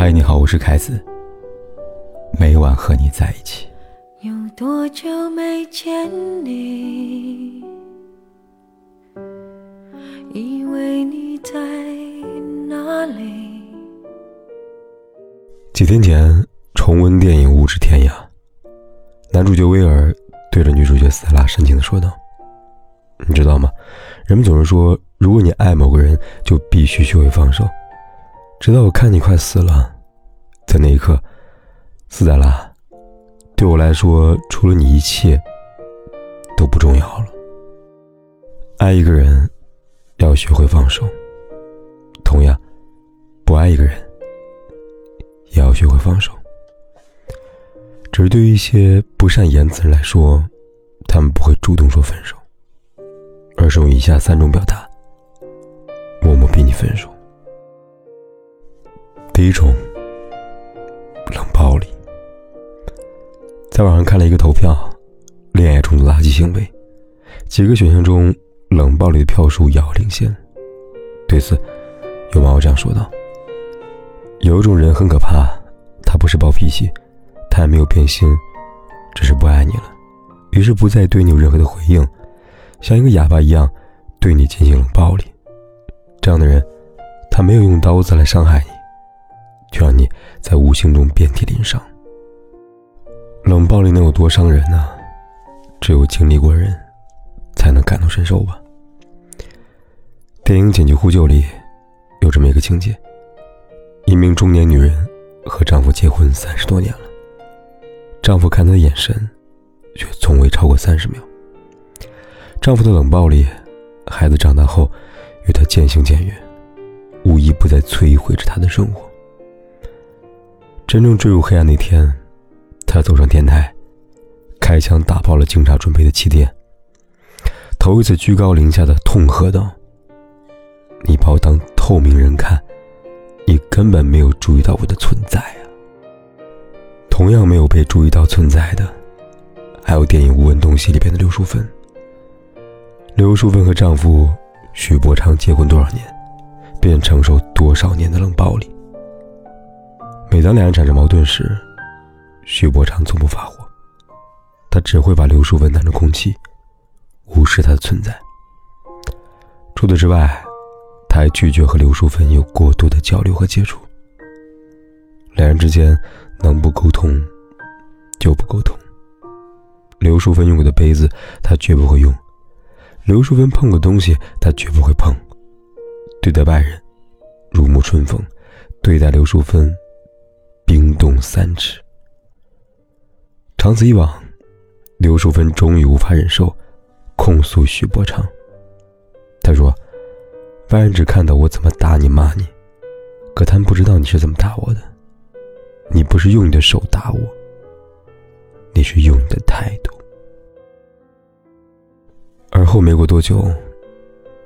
嗨，你好，我是凯子。每晚和你在一起。有多久没见你？以为你在哪里？几天前重温电影《物质天涯》，男主角威尔对着女主角斯特拉深情的说道：“你知道吗？人们总是说，如果你爱某个人，就必须学会放手。直到我看你快死了，在那一刻，斯黛拉，对我来说，除了你，一切都不重要了。爱一个人，要学会放手。同样，不爱一个人。”也要学会放手。只是对于一些不善言辞人来说，他们不会主动说分手，而是用以下三种表达，默默逼你分手。第一种，冷暴力。在网上看了一个投票，恋爱中的垃圾行为，几个选项中，冷暴力的票数遥遥领先。对此，有网友这样说道。有一种人很可怕，他不是暴脾气，他也没有变心，只是不爱你了，于是不再对你有任何的回应，像一个哑巴一样对你进行冷暴力。这样的人，他没有用刀子来伤害你，却让你在无形中遍体鳞伤。冷暴力能有多伤人呢？只有经历过人，才能感同身受吧。电影《紧急呼救》里有这么一个情节。一名中年女人和丈夫结婚三十多年了，丈夫看她的眼神，却从未超过三十秒。丈夫的冷暴力，孩子长大后与她渐行渐远，无一不在摧毁着她的生活。真正坠入黑暗那天，她走上天台，开枪打爆了警察准备的气垫，头一次居高临下的痛喝道：“你把我当透明人看。”你根本没有注意到我的存在啊！同样没有被注意到存在的，还有电影《无问东西》里边的刘淑芬。刘淑芬和丈夫徐伯昌结婚多少年，便承受多少年的冷暴力。每当两人产生矛盾时，徐伯昌从不发火，他只会把刘淑芬当成空气，无视她的存在。除此之外。他还拒绝和刘淑芬有过多的交流和接触。两人之间能不沟通就不沟通。刘淑芬用过的杯子，他绝不会用；刘淑芬碰过东西，他绝不会碰。对待外人如沐春风，对待刘淑芬冰冻三尺。长此以往，刘淑芬终于无法忍受，控诉许伯昌。他说。外人只看到我怎么打你、骂你，可他们不知道你是怎么打我的。你不是用你的手打我，你是用你的态度。而后没过多久，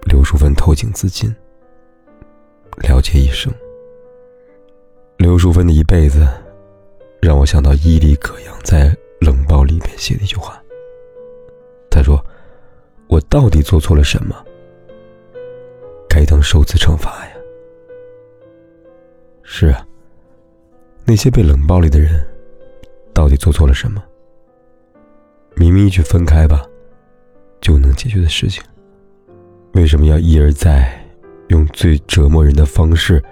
刘淑芬投井自尽，了结一生。刘淑芬的一辈子，让我想到伊犁葛扬在《冷暴》里面写的一句话。他说：“我到底做错了什么？”该当受此惩罚呀！是啊，那些被冷暴力的人，到底做错了什么？明明一句分开吧，就能解决的事情，为什么要一而再，用最折磨人的方式，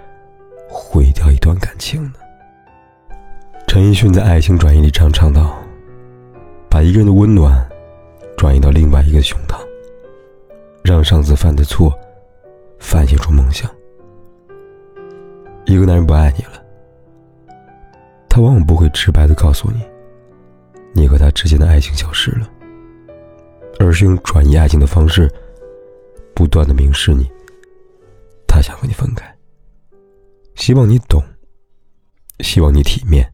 毁掉一段感情呢？陈奕迅在《爱情转移》里这样唱道：“把一个人的温暖，转移到另外一个胸膛，让上次犯的错。”反映出梦想。一个男人不爱你了，他往往不会直白的告诉你，你和他之间的爱情消失了，而是用转移爱情的方式，不断的明示你，他想和你分开，希望你懂，希望你体面，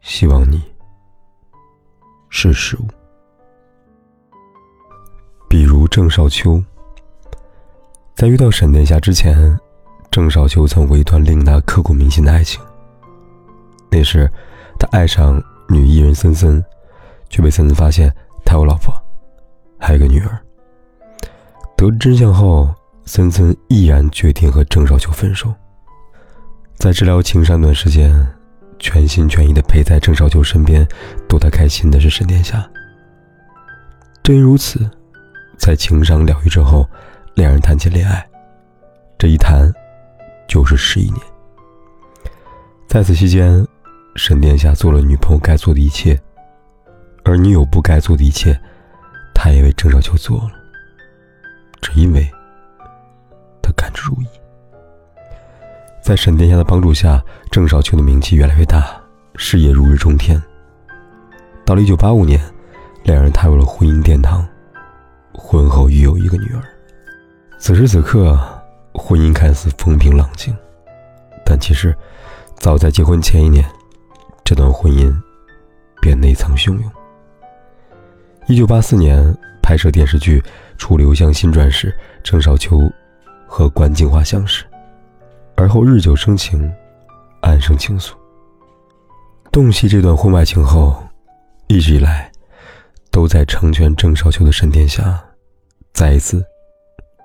希望你识时务。比如郑少秋。在遇到沈殿霞之前，郑少秋曾过一段令他刻骨铭心的爱情。那时，他爱上女艺人森森，却被森森发现他有老婆，还有个女儿。得知真相后，森森毅然决定和郑少秋分手。在治疗情伤段时间，全心全意的陪在郑少秋身边，逗他开心的是沈殿霞。正因如此，在情伤疗愈之后，两人谈起恋爱，这一谈就是十一年。在此期间，沈殿霞做了女朋友该做的一切，而女友不该做的一切，他也为郑少秋做了，只因为他甘之如饴。在沈殿霞的帮助下，郑少秋的名气越来越大，事业如日中天。到了一九八五年，两人踏入了婚姻殿堂，婚后育有一个女儿。此时此刻，婚姻看似风平浪静，但其实，早在结婚前一年，这段婚姻便内藏汹涌。一九八四年拍摄电视剧《楚留香新传》时，郑少秋和关静华相识。而后日久生情，暗生情愫。洞悉这段婚外情后，一直以来都在成全郑少秋的沈殿霞，再一次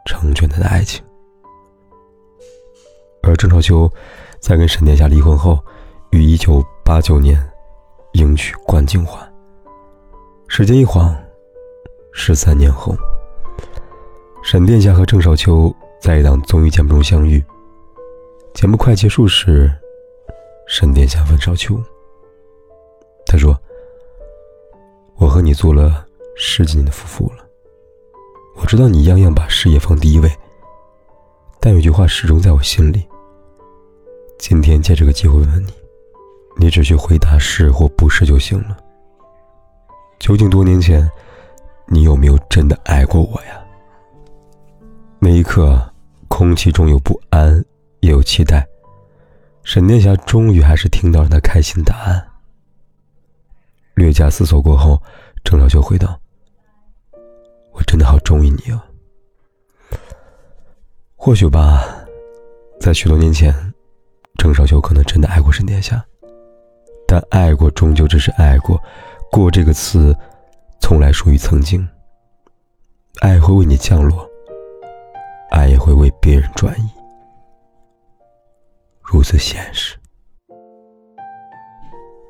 成全他的爱情。而郑少秋在跟沈殿霞离婚后，于一九八九年迎娶关静华。时间一晃，十三年后，沈殿霞和郑少秋在一档综艺节目中相遇。节目快结束时，沈殿霞问少秋：“他说，我和你做了十几年的夫妇了，我知道你样样把事业放第一位，但有句话始终在我心里。今天借这个机会问问你，你只需回答是或不是就行了。究竟多年前，你有没有真的爱过我呀？”那一刻，空气中有不安。也有期待，沈殿霞终于还是听到了他开心的答案。略加思索过后，郑少秋回道：“我真的好中意你啊。”或许吧，在许多年前，郑少秋可能真的爱过沈殿霞，但爱过终究只是爱过，过这个词，从来属于曾经。爱会为你降落，爱也会为别人转移。如此现实。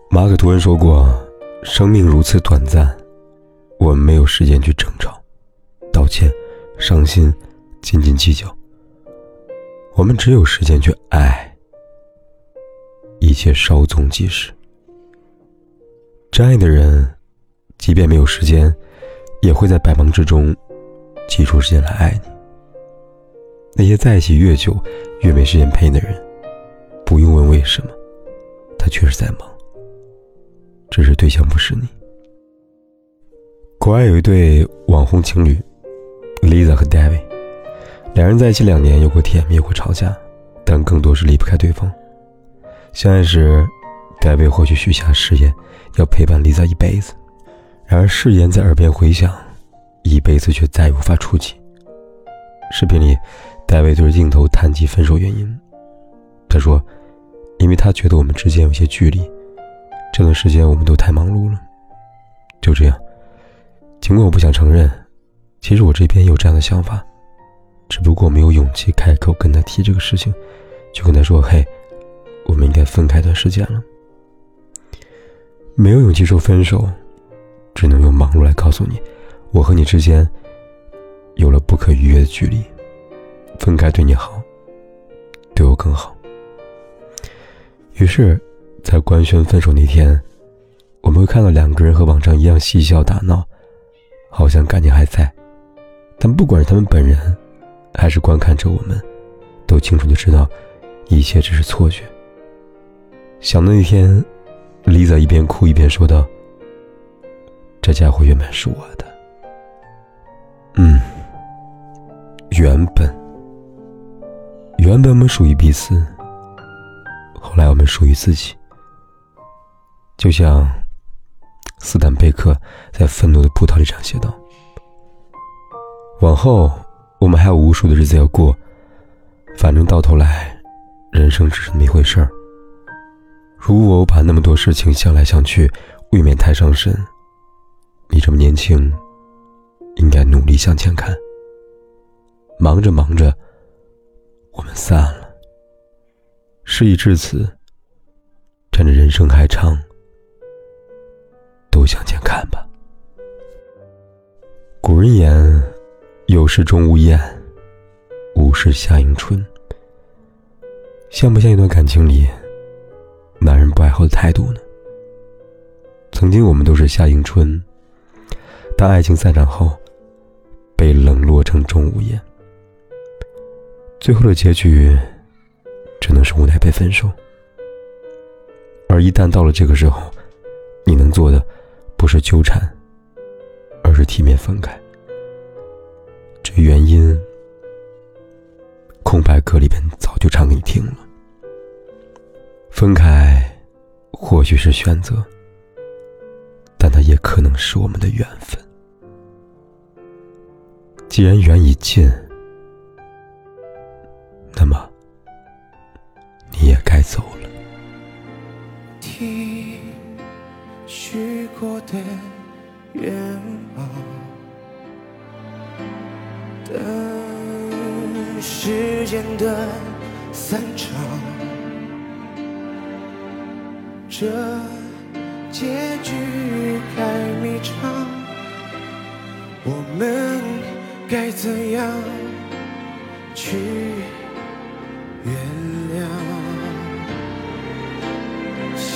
马可·吐温说过：“生命如此短暂，我们没有时间去争吵、道歉、伤心、斤斤计较。我们只有时间去爱，一切稍纵即逝。真爱的人，即便没有时间，也会在百忙之中挤出时间来爱你。那些在一起越久，越没时间陪你的人。”不用问为什么，他确实在忙。只是对象不是你。国外有一对网红情侣，Lisa 和 David，两人在一起两年，有过甜蜜，有过吵架，但更多是离不开对方。相爱时，David 或许许下誓言，要陪伴 Lisa 一辈子。然而誓言在耳边回响，一辈子却再也无法触及。视频里，David 对着镜头谈及分手原因，他说。因为他觉得我们之间有些距离，这段时间我们都太忙碌了。就这样，尽管我不想承认，其实我这边有这样的想法，只不过没有勇气开口跟他提这个事情，就跟他说：“嘿，我们应该分开一段时间了。”没有勇气说分手，只能用忙碌来告诉你，我和你之间有了不可逾越的距离，分开对你好，对我更好。于是，在官宣分手那天，我们会看到两个人和往常一样嬉笑打闹，好像感情还在。但不管是他们本人，还是观看着我们，都清楚的知道，一切只是错觉。想到那天，Lisa 一边哭一边说道：“这家伙原本是我的，嗯，原本，原本我们属于彼此。”后来我们属于自己，就像斯坦贝克在《愤怒的葡萄》里这样写道：“往后我们还有无数的日子要过，反正到头来，人生只是那么一回事儿。如果我把那么多事情想来想去，未免太伤神。你这么年轻，应该努力向前看。忙着忙着，我们散了。”事已至此，趁着人生还长，都向前看吧。古人言：“有事钟无艳，无事夏迎春。”像不像一段感情里，男人不爱后的态度呢？曾经我们都是夏迎春，当爱情散场后，被冷落成钟无艳。最后的结局，无奈被分手。而一旦到了这个时候，你能做的不是纠缠，而是体面分开。这原因，空白格里边早就唱给你听了。分开，或许是选择，但它也可能是我们的缘分。既然缘已尽。走了。听许过的愿望，等时间的散场，这结局太迷长，我们该怎样去？原谅，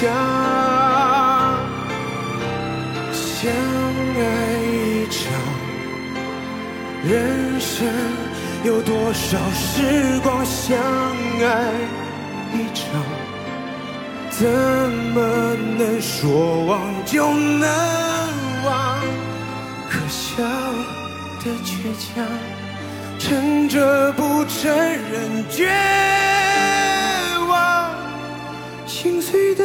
想相爱一场，人生有多少时光？相爱一场，怎么能说忘就能忘？可笑的倔强。撑着不承认绝望，心碎的